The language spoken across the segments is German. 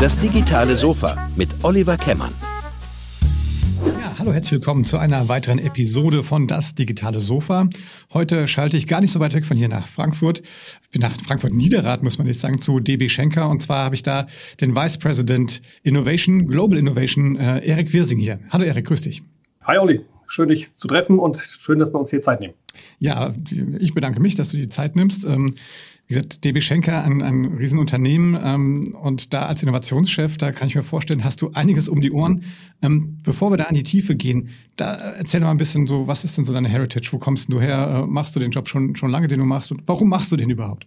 Das digitale Sofa mit Oliver Kemmern. Ja, hallo, herzlich willkommen zu einer weiteren Episode von Das digitale Sofa. Heute schalte ich gar nicht so weit weg von hier nach Frankfurt. Ich bin nach Frankfurt-Niederrad, muss man nicht sagen, zu DB Schenker. Und zwar habe ich da den Vice President Innovation, Global Innovation, äh, Erik Wirsing hier. Hallo Erik, grüß dich. Hi Olli, schön dich zu treffen und schön, dass wir uns hier Zeit nehmen. Ja, ich bedanke mich, dass du die Zeit nimmst. Ähm, wie gesagt, DB Schenker, ein, ein Riesenunternehmen ähm, und da als Innovationschef, da kann ich mir vorstellen, hast du einiges um die Ohren. Ähm, bevor wir da an die Tiefe gehen, da erzähl mal ein bisschen so, was ist denn so deine Heritage? Wo kommst du her? Äh, machst du den Job schon, schon lange, den du machst? Und warum machst du den überhaupt?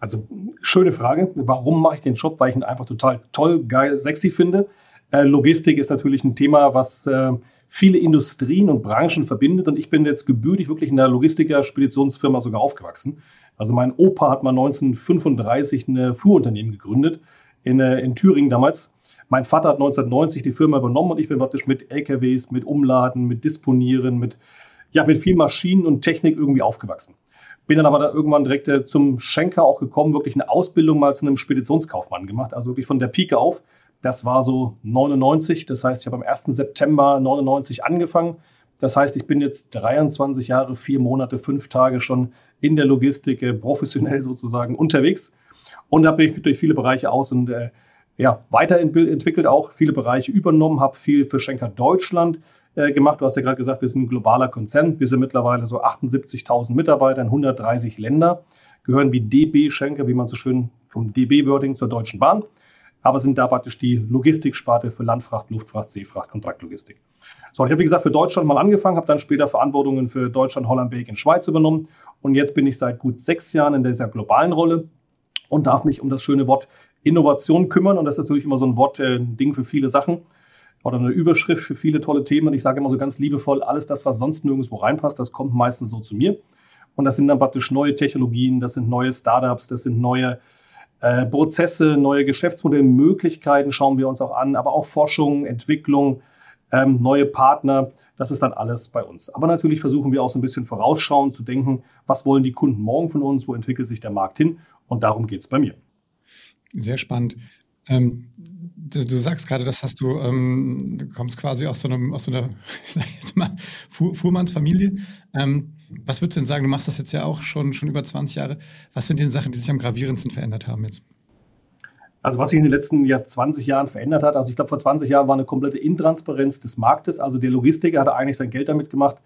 Also, schöne Frage. Warum mache ich den Job? Weil ich ihn einfach total toll, geil, sexy finde. Äh, Logistik ist natürlich ein Thema, was äh, viele Industrien und Branchen verbindet. Und ich bin jetzt gebürtig wirklich in der Logistiker-Speditionsfirma sogar aufgewachsen. Also mein Opa hat mal 1935 ein Fuhrunternehmen gegründet in, äh, in Thüringen damals. Mein Vater hat 1990 die Firma übernommen und ich bin praktisch mit LKWs, mit Umladen, mit Disponieren, mit, ja, mit viel Maschinen und Technik irgendwie aufgewachsen. Bin dann aber dann irgendwann direkt äh, zum Schenker auch gekommen, wirklich eine Ausbildung mal zu einem Speditionskaufmann gemacht, also wirklich von der Pike auf. Das war so 99, das heißt, ich habe am 1. September 99 angefangen. Das heißt, ich bin jetzt 23 Jahre, vier Monate, fünf Tage schon in der Logistik äh, professionell sozusagen unterwegs und habe mich durch viele Bereiche aus und äh, ja, weiterentwickelt auch, viele Bereiche übernommen, habe viel für Schenker Deutschland äh, gemacht. Du hast ja gerade gesagt, wir sind ein globaler Konzern. Wir sind mittlerweile so 78.000 Mitarbeiter in 130 Länder, gehören wie DB Schenker, wie man so schön vom DB-Wording zur Deutschen Bahn, aber sind da praktisch die Logistiksparte für Landfracht, Luftfracht, Seefracht, Kontraktlogistik. So, ich habe wie gesagt für Deutschland mal angefangen, habe dann später Verantwortungen für Deutschland, Holland, Belgien, Schweiz übernommen und jetzt bin ich seit gut sechs Jahren in dieser globalen Rolle und darf mich um das schöne Wort Innovation kümmern. Und das ist natürlich immer so ein Wort, äh, ein Ding für viele Sachen oder eine Überschrift für viele tolle Themen. Und ich sage immer so ganz liebevoll, alles das, was sonst nirgendwo reinpasst, das kommt meistens so zu mir. Und das sind dann praktisch neue Technologien, das sind neue Startups, das sind neue äh, Prozesse, neue Geschäftsmodellmöglichkeiten schauen wir uns auch an, aber auch Forschung, Entwicklung, ähm, neue Partner. Das ist dann alles bei uns. Aber natürlich versuchen wir auch so ein bisschen vorausschauend zu denken, was wollen die Kunden morgen von uns, wo entwickelt sich der Markt hin und darum geht es bei mir. Sehr spannend. Ähm, du, du, sagst gerade, das hast du, ähm, du kommst quasi aus so, einem, aus so einer Fuhr, Fuhrmannsfamilie. Ähm, was würdest du denn sagen? Du machst das jetzt ja auch schon, schon über 20 Jahre. Was sind denn Sachen, die sich am gravierendsten verändert haben jetzt? Also was sich in den letzten Jahr 20 Jahren verändert hat, also ich glaube vor 20 Jahren war eine komplette Intransparenz des Marktes. Also der Logistiker hatte eigentlich sein Geld damit gemacht,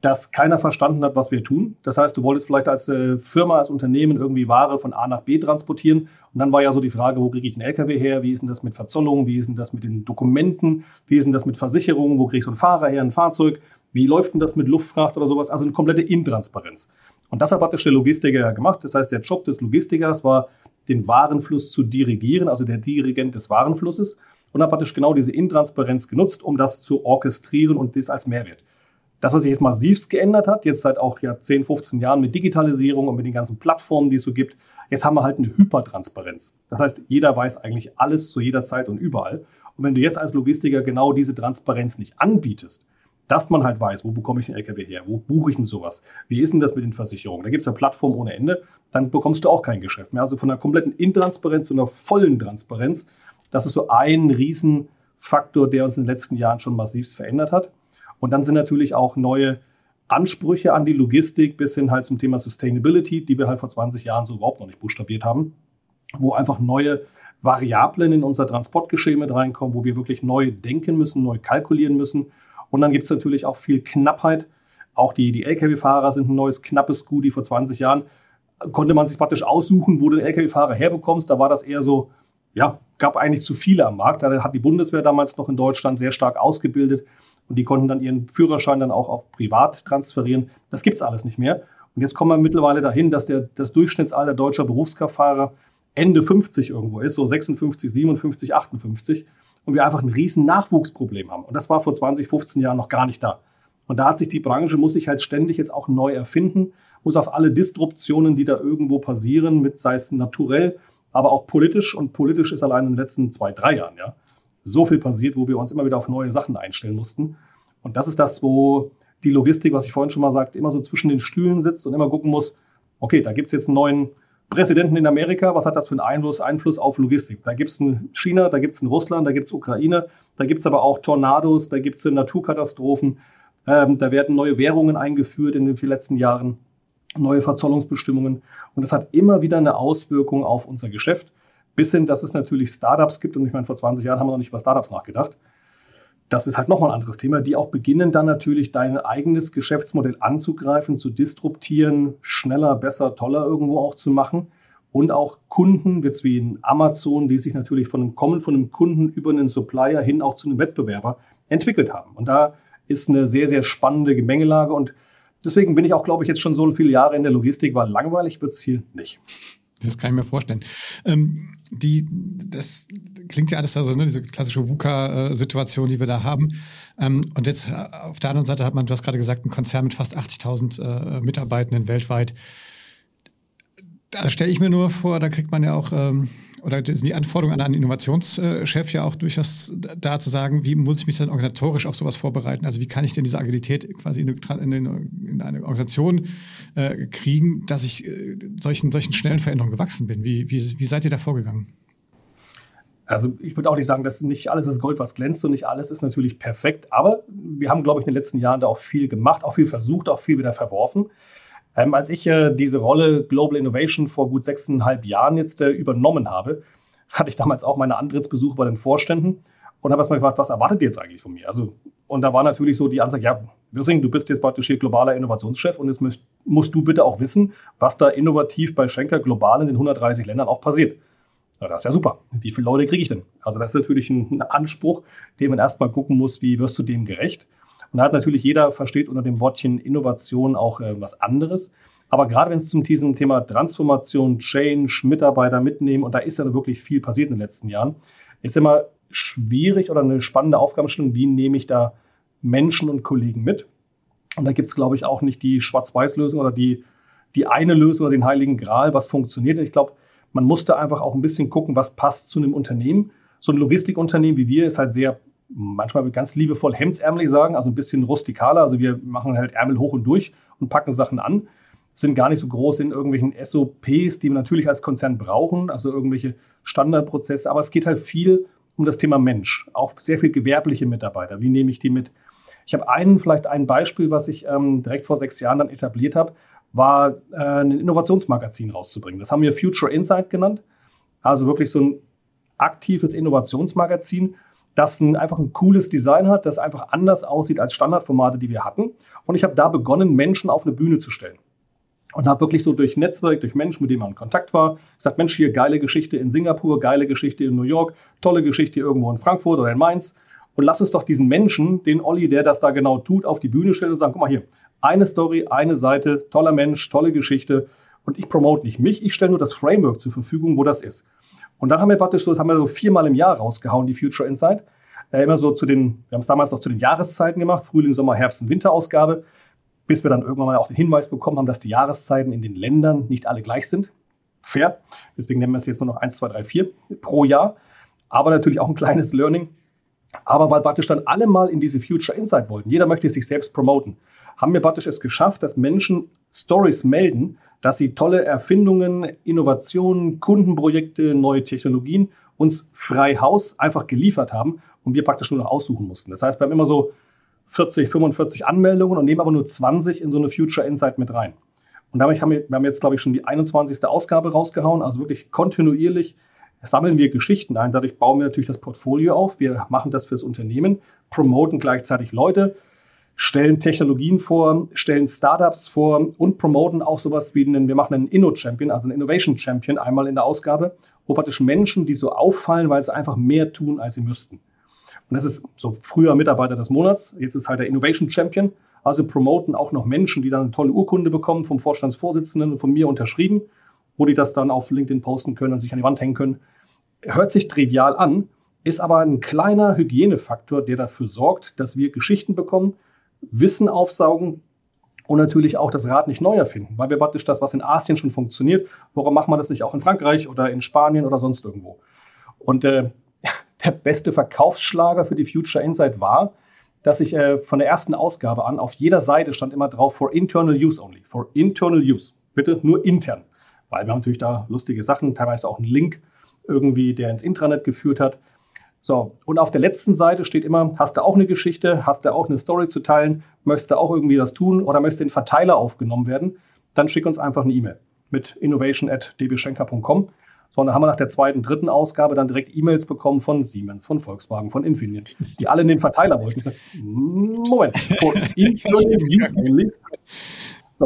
dass keiner verstanden hat, was wir tun. Das heißt, du wolltest vielleicht als äh, Firma, als Unternehmen irgendwie Ware von A nach B transportieren. Und dann war ja so die Frage, wo kriege ich einen LKW her? Wie ist denn das mit Verzollung? Wie ist denn das mit den Dokumenten? Wie ist denn das mit Versicherungen? Wo kriege ich so einen Fahrer her, ein Fahrzeug? Wie läuft denn das mit Luftfracht oder sowas? Also eine komplette Intransparenz. Und das hat praktisch der Logistiker gemacht. Das heißt, der Job des Logistikers war, den Warenfluss zu dirigieren, also der Dirigent des Warenflusses. Und hat praktisch genau diese Intransparenz genutzt, um das zu orchestrieren und das als Mehrwert. Das, was sich jetzt massivst geändert hat, jetzt seit auch ja 10, 15 Jahren mit Digitalisierung und mit den ganzen Plattformen, die es so gibt, jetzt haben wir halt eine Hypertransparenz. Das heißt, jeder weiß eigentlich alles zu jeder Zeit und überall. Und wenn du jetzt als Logistiker genau diese Transparenz nicht anbietest, dass man halt weiß, wo bekomme ich den LKW her, wo buche ich denn sowas, wie ist denn das mit den Versicherungen, da gibt es ja Plattformen ohne Ende, dann bekommst du auch kein Geschäft mehr. Also von einer kompletten Intransparenz zu einer vollen Transparenz, das ist so ein Riesenfaktor, der uns in den letzten Jahren schon massiv verändert hat. Und dann sind natürlich auch neue Ansprüche an die Logistik bis hin halt zum Thema Sustainability, die wir halt vor 20 Jahren so überhaupt noch nicht buchstabiert haben, wo einfach neue Variablen in unser Transportgeschehen mit reinkommen, wo wir wirklich neu denken müssen, neu kalkulieren müssen und dann gibt es natürlich auch viel Knappheit. Auch die, die Lkw-Fahrer sind ein neues, knappes Gut, die vor 20 Jahren konnte man sich praktisch aussuchen, wo du den Lkw-Fahrer herbekommst. Da war das eher so, ja, gab eigentlich zu viele am Markt. Da hat die Bundeswehr damals noch in Deutschland sehr stark ausgebildet und die konnten dann ihren Führerschein dann auch auf privat transferieren. Das gibt es alles nicht mehr. Und jetzt kommen wir mittlerweile dahin, dass der, das Durchschnittsalter deutscher Berufskraftfahrer Ende 50 irgendwo ist, so 56, 57, 58 und wir einfach ein riesen Nachwuchsproblem haben. Und das war vor 20, 15 Jahren noch gar nicht da. Und da hat sich die Branche, muss sich halt ständig jetzt auch neu erfinden, muss auf alle Disruptionen, die da irgendwo passieren, mit sei es naturell, aber auch politisch. Und politisch ist allein in den letzten zwei, drei Jahren, ja, so viel passiert, wo wir uns immer wieder auf neue Sachen einstellen mussten. Und das ist das, wo die Logistik, was ich vorhin schon mal sagte, immer so zwischen den Stühlen sitzt und immer gucken muss, okay, da gibt es jetzt einen neuen Präsidenten in Amerika, was hat das für einen Einfluss, Einfluss auf Logistik? Da gibt es in China, da gibt es Russland, da gibt es Ukraine, da gibt es aber auch Tornados, da gibt es Naturkatastrophen, ähm, da werden neue Währungen eingeführt in den letzten Jahren, neue Verzollungsbestimmungen. Und das hat immer wieder eine Auswirkung auf unser Geschäft, bis hin, dass es natürlich Startups gibt. Und ich meine, vor 20 Jahren haben wir noch nicht über Startups nachgedacht. Das ist halt nochmal ein anderes Thema, die auch beginnen dann natürlich dein eigenes Geschäftsmodell anzugreifen, zu disruptieren, schneller, besser, toller irgendwo auch zu machen. Und auch Kunden, jetzt wie in Amazon, die sich natürlich von einem Kommen von einem Kunden über einen Supplier hin auch zu einem Wettbewerber entwickelt haben. Und da ist eine sehr, sehr spannende Gemengelage. Und deswegen bin ich auch, glaube ich, jetzt schon so viele Jahre in der Logistik, weil langweilig wird es hier nicht. Das kann ich mir vorstellen. Ähm, die, das klingt ja alles also, ne, diese klassische VUCA-Situation, die wir da haben. Ähm, und jetzt äh, auf der anderen Seite hat man, du hast gerade gesagt, ein Konzern mit fast 80.000 äh, Mitarbeitenden weltweit. Da stelle ich mir nur vor, da kriegt man ja auch ähm, oder sind die Anforderungen an einen Innovationschef ja auch durchaus da zu sagen, wie muss ich mich dann organisatorisch auf sowas vorbereiten? Also wie kann ich denn diese Agilität quasi in eine, in eine Organisation äh, kriegen, dass ich äh, solchen, solchen schnellen Veränderungen gewachsen bin? Wie, wie, wie seid ihr da vorgegangen? Also ich würde auch nicht sagen, dass nicht alles ist Gold, was glänzt und nicht alles ist natürlich perfekt. Aber wir haben, glaube ich, in den letzten Jahren da auch viel gemacht, auch viel versucht, auch viel wieder verworfen. Ähm, als ich äh, diese Rolle Global Innovation vor gut sechseinhalb Jahren jetzt äh, übernommen habe, hatte ich damals auch meine Antrittsbesuche bei den Vorständen und habe erstmal gefragt, was erwartet ihr jetzt eigentlich von mir? Also, und da war natürlich so die Ansage, ja, Wirsing, du bist jetzt praktisch hier globaler Innovationschef und jetzt musst, musst du bitte auch wissen, was da innovativ bei Schenker global in den 130 Ländern auch passiert. Ja, das ist ja super. Wie viele Leute kriege ich denn? Also das ist natürlich ein, ein Anspruch, den man erstmal gucken muss, wie wirst du dem gerecht. Und da hat natürlich jeder versteht unter dem Wortchen Innovation auch äh, was anderes. Aber gerade wenn es zum diesem Thema Transformation, Change, Mitarbeiter mitnehmen, und da ist ja wirklich viel passiert in den letzten Jahren, ist immer schwierig oder eine spannende Aufgabenstellung, wie nehme ich da Menschen und Kollegen mit. Und da gibt es, glaube ich, auch nicht die Schwarz-Weiß-Lösung oder die, die eine Lösung oder den heiligen Gral, was funktioniert. Ich glaube, man musste einfach auch ein bisschen gucken, was passt zu einem Unternehmen. So ein Logistikunternehmen wie wir ist halt sehr manchmal ganz liebevoll hemdsärmelig sagen, also ein bisschen rustikaler. Also wir machen halt Ärmel hoch und durch und packen Sachen an. Sind gar nicht so groß in irgendwelchen SOPs, die wir natürlich als Konzern brauchen, also irgendwelche Standardprozesse. Aber es geht halt viel um das Thema Mensch. Auch sehr viel gewerbliche Mitarbeiter. Wie nehme ich die mit? Ich habe einen, vielleicht ein Beispiel, was ich ähm, direkt vor sechs Jahren dann etabliert habe, war äh, ein Innovationsmagazin rauszubringen. Das haben wir Future Insight genannt. Also wirklich so ein aktives Innovationsmagazin, das ein, einfach ein cooles Design hat, das einfach anders aussieht als Standardformate, die wir hatten. Und ich habe da begonnen, Menschen auf eine Bühne zu stellen. Und habe wirklich so durch Netzwerk, durch Menschen, mit denen man in Kontakt war, gesagt, Mensch, hier geile Geschichte in Singapur, geile Geschichte in New York, tolle Geschichte irgendwo in Frankfurt oder in Mainz. Und lass uns doch diesen Menschen, den Olli, der das da genau tut, auf die Bühne stellen und sagen, guck mal hier, eine Story, eine Seite, toller Mensch, tolle Geschichte. Und ich promote nicht mich, ich stelle nur das Framework zur Verfügung, wo das ist. Und dann haben wir praktisch so, das haben wir so viermal im Jahr rausgehauen, die Future Insight. Äh, immer so zu den, wir haben es damals noch zu den Jahreszeiten gemacht, Frühling, Sommer, Herbst und Winterausgabe, bis wir dann irgendwann mal auch den Hinweis bekommen haben, dass die Jahreszeiten in den Ländern nicht alle gleich sind. Fair. Deswegen nennen wir es jetzt nur noch 1, 2, 3, 4 pro Jahr. Aber natürlich auch ein kleines Learning. Aber weil praktisch dann alle mal in diese Future Insight wollten, jeder möchte sich selbst promoten, haben wir praktisch es geschafft, dass Menschen Stories melden, dass sie tolle Erfindungen, Innovationen, Kundenprojekte, neue Technologien uns frei Haus einfach geliefert haben und wir praktisch nur noch aussuchen mussten. Das heißt, wir haben immer so 40, 45 Anmeldungen und nehmen aber nur 20 in so eine Future Insight mit rein. Und damit haben wir, wir haben jetzt, glaube ich, schon die 21. Ausgabe rausgehauen, also wirklich kontinuierlich sammeln wir Geschichten ein. Dadurch bauen wir natürlich das Portfolio auf. Wir machen das fürs Unternehmen, promoten gleichzeitig Leute, stellen Technologien vor, stellen Startups vor und promoten auch sowas wie einen, wir machen einen Inno-Champion, also einen Innovation Champion einmal in der Ausgabe, wo praktisch Menschen, die so auffallen, weil sie einfach mehr tun, als sie müssten. Und das ist so früher Mitarbeiter des Monats, jetzt ist halt der Innovation Champion. Also promoten auch noch Menschen, die dann eine tolle Urkunde bekommen vom Vorstandsvorsitzenden und von mir unterschrieben, wo die das dann auf LinkedIn posten können und sich an die Wand hängen können. Hört sich trivial an, ist aber ein kleiner Hygienefaktor, der dafür sorgt, dass wir Geschichten bekommen, Wissen aufsaugen und natürlich auch das Rad nicht neu erfinden, weil wir praktisch das, was in Asien schon funktioniert, warum macht man das nicht auch in Frankreich oder in Spanien oder sonst irgendwo? Und äh, der beste Verkaufsschlager für die Future Insight war, dass ich äh, von der ersten Ausgabe an auf jeder Seite stand immer drauf for internal use only, for internal use. Bitte nur intern. Weil wir haben natürlich da lustige Sachen, teilweise auch einen Link irgendwie, der ins Intranet geführt hat. So, und auf der letzten Seite steht immer, hast du auch eine Geschichte, hast du auch eine Story zu teilen, möchtest du auch irgendwie was tun oder möchtest du in Verteiler aufgenommen werden, dann schick uns einfach eine E-Mail mit innovation.dbschenker.com. So, und dann haben wir nach der zweiten, dritten Ausgabe dann direkt E-Mails bekommen von Siemens, von Volkswagen, von Infineon, die alle in den Verteiler wollten. Ich sage, Moment, vor Infineon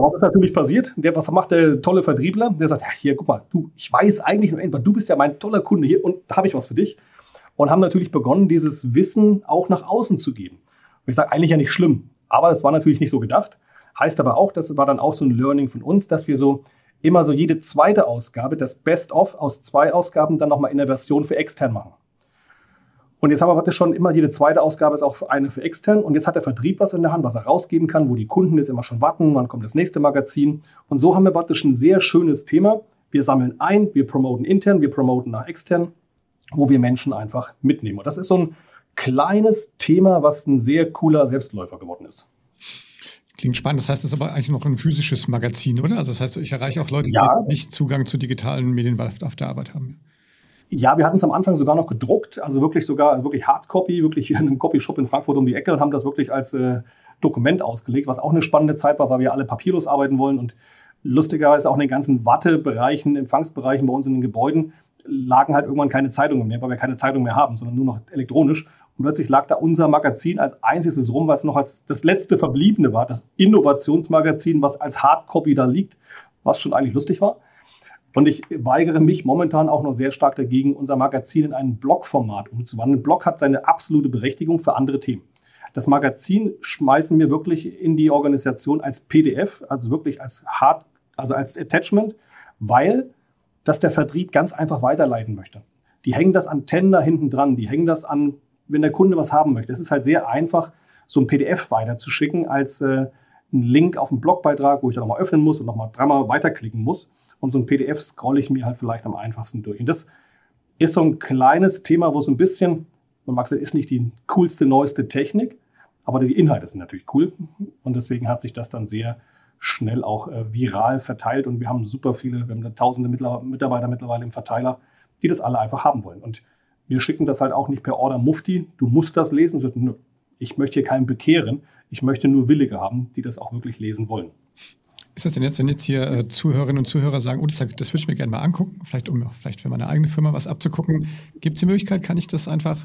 was ist natürlich passiert? Der, was macht der tolle Vertriebler? Der sagt, ja, hier, guck mal, du, ich weiß eigentlich nur, du bist ja mein toller Kunde hier und da habe ich was für dich. Und haben natürlich begonnen, dieses Wissen auch nach außen zu geben. Und ich sage, eigentlich ja nicht schlimm, aber es war natürlich nicht so gedacht. Heißt aber auch, das war dann auch so ein Learning von uns, dass wir so immer so jede zweite Ausgabe, das Best-of aus zwei Ausgaben, dann nochmal in der Version für extern machen. Und jetzt haben wir praktisch schon immer jede zweite Ausgabe ist auch eine für extern. Und jetzt hat der Vertrieb was in der Hand, was er rausgeben kann, wo die Kunden jetzt immer schon warten, wann kommt das nächste Magazin. Und so haben wir praktisch ein sehr schönes Thema. Wir sammeln ein, wir promoten intern, wir promoten nach extern, wo wir Menschen einfach mitnehmen. Und das ist so ein kleines Thema, was ein sehr cooler Selbstläufer geworden ist. Klingt spannend. Das heißt, es ist aber eigentlich noch ein physisches Magazin, oder? Also das heißt, ich erreiche auch Leute, ja. die nicht Zugang zu digitalen Medien auf der Arbeit haben. Ja, wir hatten es am Anfang sogar noch gedruckt, also wirklich sogar wirklich Hardcopy, wirklich hier in einem Copyshop in Frankfurt um die Ecke und haben das wirklich als äh, Dokument ausgelegt, was auch eine spannende Zeit war, weil wir alle papierlos arbeiten wollen und lustigerweise auch in den ganzen Wartebereichen, Empfangsbereichen bei uns in den Gebäuden lagen halt irgendwann keine Zeitungen mehr, weil wir keine Zeitung mehr haben, sondern nur noch elektronisch. Und plötzlich lag da unser Magazin als einziges rum, was noch als das letzte verbliebene war, das Innovationsmagazin, was als Hardcopy da liegt, was schon eigentlich lustig war. Und ich weigere mich momentan auch noch sehr stark dagegen, unser Magazin in ein Blogformat umzuwandeln. Blog hat seine absolute Berechtigung für andere Themen. Das Magazin schmeißen wir wirklich in die Organisation als PDF, also wirklich als Hard, also als Attachment, weil das der Vertrieb ganz einfach weiterleiten möchte. Die hängen das an Tender hinten dran, die hängen das an wenn der Kunde was haben möchte. Es ist halt sehr einfach, so ein PDF weiterzuschicken als äh, ein Link auf einen Blogbeitrag, wo ich dann nochmal öffnen muss und nochmal dreimal weiterklicken muss. Und so ein PDF scrolle ich mir halt vielleicht am einfachsten durch. Und das ist so ein kleines Thema, wo so ein bisschen, man mag sagen, ist nicht die coolste, neueste Technik, aber die Inhalte sind natürlich cool. Und deswegen hat sich das dann sehr schnell auch äh, viral verteilt. Und wir haben super viele, wir haben da tausende Mitarbeiter mittlerweile im Verteiler, die das alle einfach haben wollen. Und wir schicken das halt auch nicht per Order Mufti. Du musst das lesen. Ich möchte hier keinen bekehren. Ich möchte nur Willige haben, die das auch wirklich lesen wollen. Ist das denn jetzt, wenn jetzt hier äh, Zuhörerinnen und Zuhörer sagen, oh, das, das würde ich mir gerne mal angucken, vielleicht um vielleicht für meine eigene Firma was abzugucken, gibt es die Möglichkeit, kann ich das einfach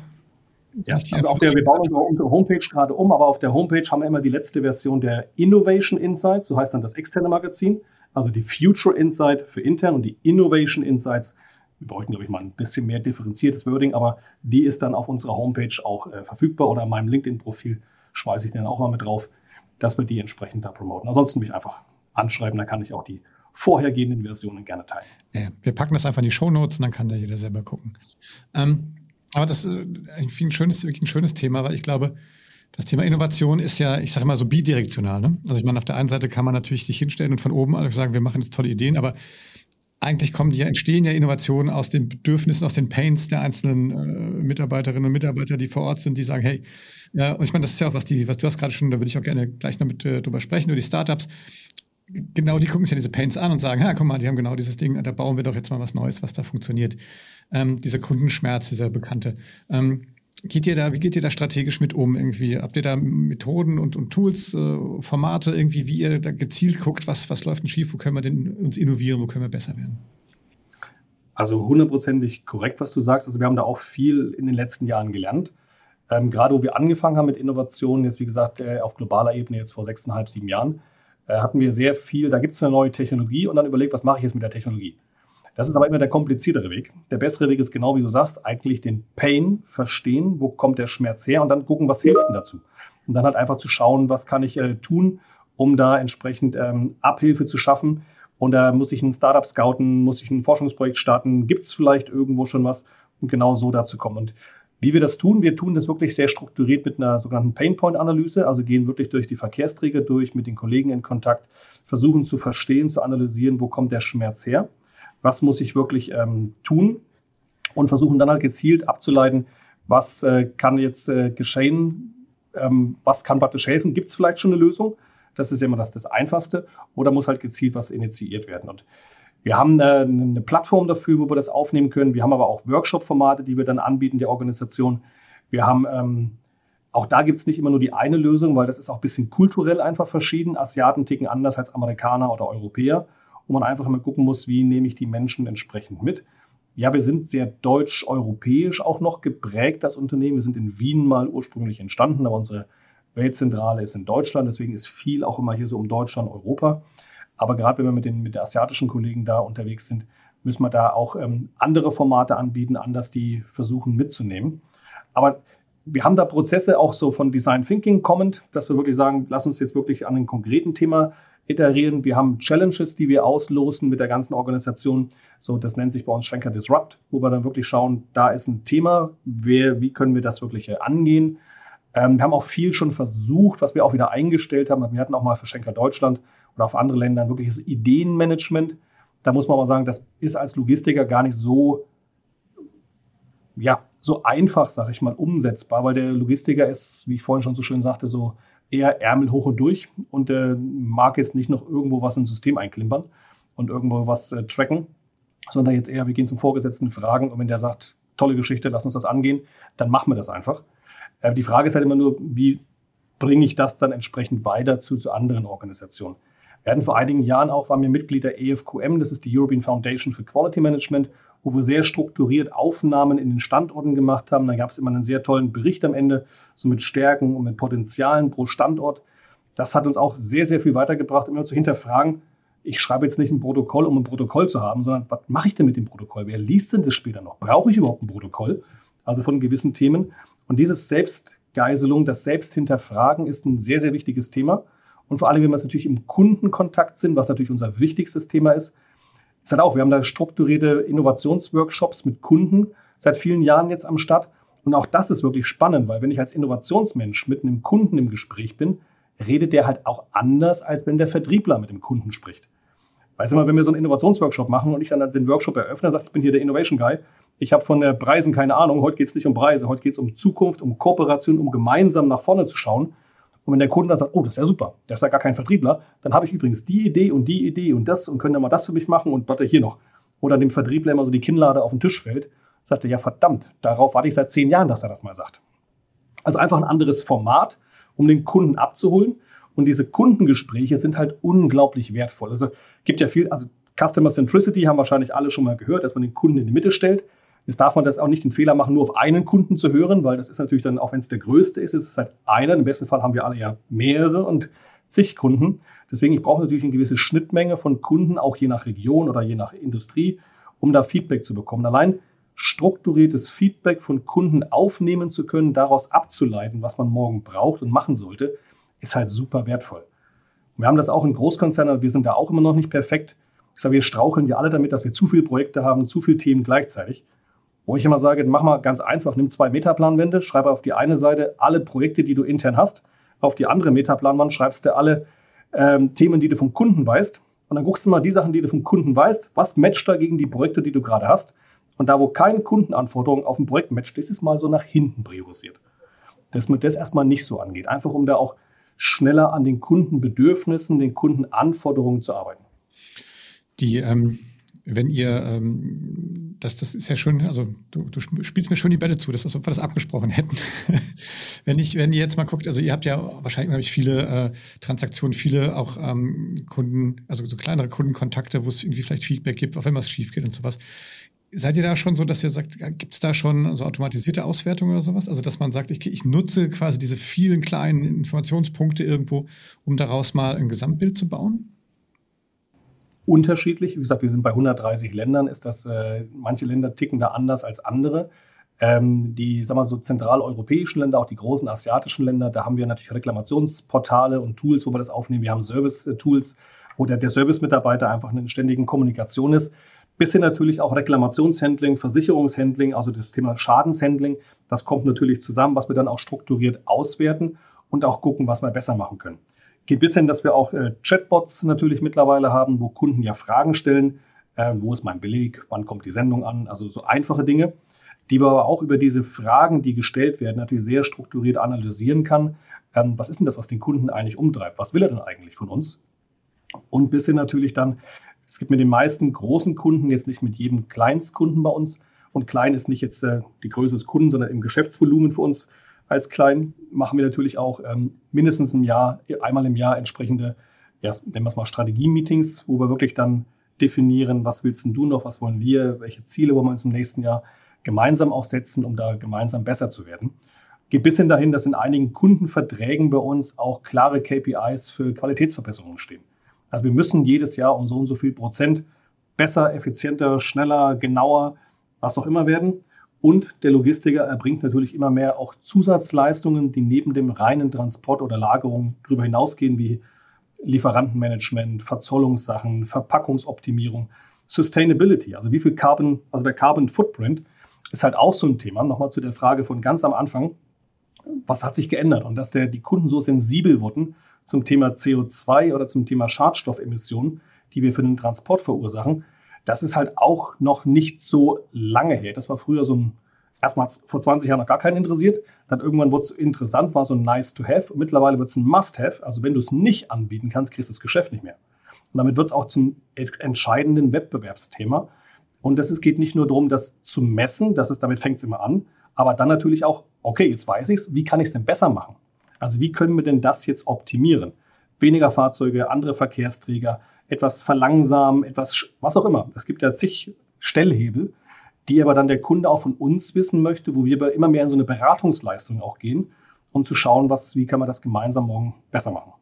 ja, also auf der, wir bauen unsere Homepage gerade um, aber auf der Homepage haben wir immer die letzte Version der Innovation Insights, so heißt dann das externe Magazin, also die Future Insight für intern und die Innovation Insights wir bräuchten, glaube ich, mal ein bisschen mehr differenziertes Wording, aber die ist dann auf unserer Homepage auch äh, verfügbar oder in meinem LinkedIn-Profil schmeiße ich den auch mal mit drauf, dass wir die entsprechend da promoten. Ansonsten mich einfach anschreiben, dann kann ich auch die vorhergehenden Versionen gerne teilen. Ja, wir packen das einfach in die Shownotes und dann kann da jeder selber gucken. Ähm, aber das ist ein schönes, wirklich ein schönes Thema, weil ich glaube, das Thema Innovation ist ja, ich sage immer so bidirektional. Ne? Also ich meine, auf der einen Seite kann man natürlich sich hinstellen und von oben alles sagen, wir machen jetzt tolle Ideen, aber eigentlich kommen die, entstehen ja Innovationen aus den Bedürfnissen, aus den Pains der einzelnen äh, Mitarbeiterinnen und Mitarbeiter, die vor Ort sind, die sagen, hey, ja, und ich meine, das ist ja auch was die, was du hast gerade schon, da würde ich auch gerne gleich noch mit äh, drüber sprechen, über die Startups. Genau, die gucken sich ja diese Pains an und sagen, ja, guck mal, die haben genau dieses Ding, da bauen wir doch jetzt mal was Neues, was da funktioniert. Ähm, dieser Kundenschmerz, dieser bekannte. Ähm, geht ihr da, wie geht ihr da strategisch mit um? Irgendwie? Habt ihr da Methoden und, und Tools, äh, Formate, irgendwie, wie ihr da gezielt guckt, was, was läuft denn schief, wo können wir denn uns innovieren, wo können wir besser werden? Also hundertprozentig korrekt, was du sagst. Also wir haben da auch viel in den letzten Jahren gelernt. Ähm, gerade wo wir angefangen haben mit Innovationen, jetzt wie gesagt äh, auf globaler Ebene jetzt vor sechseinhalb, sieben Jahren, hatten wir sehr viel, da gibt es eine neue Technologie und dann überlegt, was mache ich jetzt mit der Technologie? Das ist aber immer der kompliziertere Weg. Der bessere Weg ist genau wie du sagst, eigentlich den Pain verstehen, wo kommt der Schmerz her und dann gucken, was hilft denn dazu. Und dann halt einfach zu schauen, was kann ich äh, tun, um da entsprechend ähm, Abhilfe zu schaffen. Und da muss ich ein Startup scouten, muss ich ein Forschungsprojekt starten, gibt es vielleicht irgendwo schon was und genau so dazu kommen. Und wie wir das tun, wir tun das wirklich sehr strukturiert mit einer sogenannten Painpoint-Analyse, also gehen wirklich durch die Verkehrsträger durch, mit den Kollegen in Kontakt, versuchen zu verstehen, zu analysieren, wo kommt der Schmerz her was muss ich wirklich ähm, tun und versuchen dann halt gezielt abzuleiten, was äh, kann jetzt äh, geschehen, ähm, was kann praktisch helfen, gibt es vielleicht schon eine Lösung, das ist immer das, das Einfachste, oder muss halt gezielt was initiiert werden. Und Wir haben eine, eine Plattform dafür, wo wir das aufnehmen können. Wir haben aber auch Workshop-Formate, die wir dann anbieten der Organisation. Wir haben ähm, auch da gibt es nicht immer nur die eine Lösung, weil das ist auch ein bisschen kulturell einfach verschieden. Asiaten ticken anders als Amerikaner oder Europäer, wo man einfach immer gucken muss, wie nehme ich die Menschen entsprechend mit. Ja, wir sind sehr deutsch-europäisch auch noch geprägt, das Unternehmen. Wir sind in Wien mal ursprünglich entstanden, aber unsere Weltzentrale ist in Deutschland. Deswegen ist viel auch immer hier so um Deutschland, Europa. Aber gerade wenn wir mit den mit den asiatischen Kollegen da unterwegs sind, müssen wir da auch ähm, andere Formate anbieten, anders die versuchen mitzunehmen. Aber wir haben da Prozesse auch so von Design Thinking kommend, dass wir wirklich sagen, lass uns jetzt wirklich an einem konkreten Thema iterieren. Wir haben Challenges, die wir auslosen mit der ganzen Organisation. So, das nennt sich bei uns Schenker Disrupt, wo wir dann wirklich schauen, da ist ein Thema, wer, wie können wir das wirklich angehen. Ähm, wir haben auch viel schon versucht, was wir auch wieder eingestellt haben. Wir hatten auch mal für Schenker Deutschland oder auf andere Länder ein wirkliches Ideenmanagement. Da muss man aber sagen, das ist als Logistiker gar nicht so, ja, so einfach, sage ich mal, umsetzbar, weil der Logistiker ist, wie ich vorhin schon so schön sagte, so eher Ärmel hoch und durch und äh, mag jetzt nicht noch irgendwo was ins System einklimpern und irgendwo was äh, tracken, sondern jetzt eher, wir gehen zum Vorgesetzten, fragen und wenn der sagt, tolle Geschichte, lass uns das angehen, dann machen wir das einfach. Äh, die Frage ist halt immer nur, wie bringe ich das dann entsprechend weiter zu, zu anderen Organisationen? Wir hatten vor einigen Jahren auch, waren wir Mitglied der EFQM, das ist die European Foundation for Quality Management, wo wir sehr strukturiert Aufnahmen in den Standorten gemacht haben. Da gab es immer einen sehr tollen Bericht am Ende, so mit Stärken und mit Potenzialen pro Standort. Das hat uns auch sehr, sehr viel weitergebracht, immer zu hinterfragen, ich schreibe jetzt nicht ein Protokoll, um ein Protokoll zu haben, sondern was mache ich denn mit dem Protokoll? Wer liest denn das später noch? Brauche ich überhaupt ein Protokoll? Also von gewissen Themen. Und dieses Selbstgeiselung, das Selbsthinterfragen ist ein sehr, sehr wichtiges Thema. Und vor allem, wenn wir natürlich im Kundenkontakt sind, was natürlich unser wichtigstes Thema ist, ist halt auch, wir haben da strukturierte Innovationsworkshops mit Kunden seit vielen Jahren jetzt am Start. Und auch das ist wirklich spannend, weil wenn ich als Innovationsmensch mit einem Kunden im Gespräch bin, redet der halt auch anders, als wenn der Vertriebler mit dem Kunden spricht. Weißt du mal, wenn wir so einen Innovationsworkshop machen und ich dann den Workshop eröffne, sage ich bin hier der Innovation Guy, ich habe von der Preisen keine Ahnung, heute geht es nicht um Preise, heute geht es um Zukunft, um Kooperation, um gemeinsam nach vorne zu schauen. Und wenn der Kunde dann sagt, oh, das ist ja super, der ist ja gar kein Vertriebler, dann habe ich übrigens die Idee und die Idee und das und könnt ihr mal das für mich machen und warte hier noch. Oder dem Vertriebler immer so die Kinnlade auf den Tisch fällt, sagt er, ja verdammt, darauf warte ich seit zehn Jahren, dass er das mal sagt. Also einfach ein anderes Format, um den Kunden abzuholen. Und diese Kundengespräche sind halt unglaublich wertvoll. Also gibt ja viel, also Customer Centricity haben wahrscheinlich alle schon mal gehört, dass man den Kunden in die Mitte stellt. Jetzt darf man das auch nicht den Fehler machen, nur auf einen Kunden zu hören, weil das ist natürlich dann, auch wenn es der größte ist, ist es halt einer. Im besten Fall haben wir alle ja mehrere und zig Kunden. Deswegen, ich brauche natürlich eine gewisse Schnittmenge von Kunden, auch je nach Region oder je nach Industrie, um da Feedback zu bekommen. Allein strukturiertes Feedback von Kunden aufnehmen zu können, daraus abzuleiten, was man morgen braucht und machen sollte, ist halt super wertvoll. wir haben das auch in Großkonzernen, wir sind da auch immer noch nicht perfekt. Ich sage, wir straucheln ja alle damit, dass wir zu viele Projekte haben, zu viele Themen gleichzeitig. Wo ich immer sage, mach mal ganz einfach, nimm zwei Metaplanwände, schreibe auf die eine Seite alle Projekte, die du intern hast, auf die andere Metaplanwand schreibst du alle ähm, Themen, die du vom Kunden weißt. Und dann guckst du mal die Sachen, die du vom Kunden weißt, was matcht da gegen die Projekte, die du gerade hast. Und da, wo keine Kundenanforderungen auf ein Projekt matcht, ist es mal so nach hinten priorisiert. Dass man das erstmal nicht so angeht. Einfach um da auch schneller an den Kundenbedürfnissen, den Kundenanforderungen zu arbeiten. Die, ähm, wenn ihr ähm das, das ist ja schon, also du, du spielst mir schon die Bälle zu, das ist, ob wir das abgesprochen hätten. wenn ich, wenn ihr jetzt mal guckt, also ihr habt ja wahrscheinlich unheimlich viele äh, Transaktionen, viele auch ähm, Kunden, also so kleinere Kundenkontakte, wo es irgendwie vielleicht Feedback gibt, auch wenn was schief geht und sowas. Seid ihr da schon so, dass ihr sagt, gibt es da schon so automatisierte Auswertungen oder sowas? Also, dass man sagt, ich, ich nutze quasi diese vielen kleinen Informationspunkte irgendwo, um daraus mal ein Gesamtbild zu bauen? Unterschiedlich. Wie gesagt, wir sind bei 130 Ländern, ist das, äh, manche Länder ticken da anders als andere. Ähm, die, sagen wir so, zentraleuropäischen Länder, auch die großen asiatischen Länder, da haben wir natürlich Reklamationsportale und Tools, wo wir das aufnehmen. Wir haben Service-Tools, wo der, der Service-Mitarbeiter einfach in ständigen Kommunikation ist. Bis hin natürlich auch Reklamationshandling, Versicherungshandling, also das Thema Schadenshandling. Das kommt natürlich zusammen, was wir dann auch strukturiert auswerten und auch gucken, was wir besser machen können. Geht bis hin, dass wir auch äh, Chatbots natürlich mittlerweile haben, wo Kunden ja Fragen stellen. Äh, wo ist mein Beleg? Wann kommt die Sendung an? Also so einfache Dinge, die wir aber auch über diese Fragen, die gestellt werden, natürlich sehr strukturiert analysieren kann. Ähm, was ist denn das, was den Kunden eigentlich umtreibt? Was will er denn eigentlich von uns? Und bis hin natürlich dann Es gibt mit den meisten großen Kunden, jetzt nicht mit jedem Kleinstkunden bei uns. Und klein ist nicht jetzt äh, die Größe des Kunden, sondern im Geschäftsvolumen für uns als klein. Machen wir natürlich auch ähm, mindestens im Jahr, einmal im Jahr entsprechende, ja, nennen wir es mal Strategie-Meetings, wo wir wirklich dann definieren, was willst du noch, was wollen wir, welche Ziele wollen wir uns im nächsten Jahr gemeinsam auch setzen, um da gemeinsam besser zu werden. Geht bis hin dahin, dass in einigen Kundenverträgen bei uns auch klare KPIs für Qualitätsverbesserungen stehen. Also wir müssen jedes Jahr um so und so viel Prozent besser, effizienter, schneller, genauer, was auch immer werden. Und der Logistiker erbringt natürlich immer mehr auch Zusatzleistungen, die neben dem reinen Transport oder Lagerung darüber hinausgehen, wie Lieferantenmanagement, Verzollungssachen, Verpackungsoptimierung, Sustainability, also wie viel Carbon, also der Carbon Footprint ist halt auch so ein Thema. Nochmal zu der Frage von ganz am Anfang, was hat sich geändert? Und dass der, die Kunden so sensibel wurden zum Thema CO2 oder zum Thema Schadstoffemissionen, die wir für den Transport verursachen, das ist halt auch noch nicht so lange her. Das war früher so ein, erstmal vor 20 Jahren noch gar keinen interessiert, dann irgendwann wurde es interessant, war so ein nice to have und mittlerweile wird es ein must have. Also wenn du es nicht anbieten kannst, kriegst du das Geschäft nicht mehr. Und damit wird es auch zum entscheidenden Wettbewerbsthema. Und es geht nicht nur darum, das zu messen, das ist, damit fängt es immer an, aber dann natürlich auch, okay, jetzt weiß ich es, wie kann ich es denn besser machen? Also wie können wir denn das jetzt optimieren? Weniger Fahrzeuge, andere Verkehrsträger, etwas verlangsamen, etwas, was auch immer. Es gibt ja zig Stellhebel, die aber dann der Kunde auch von uns wissen möchte, wo wir immer mehr in so eine Beratungsleistung auch gehen, um zu schauen, was, wie kann man das gemeinsam morgen besser machen.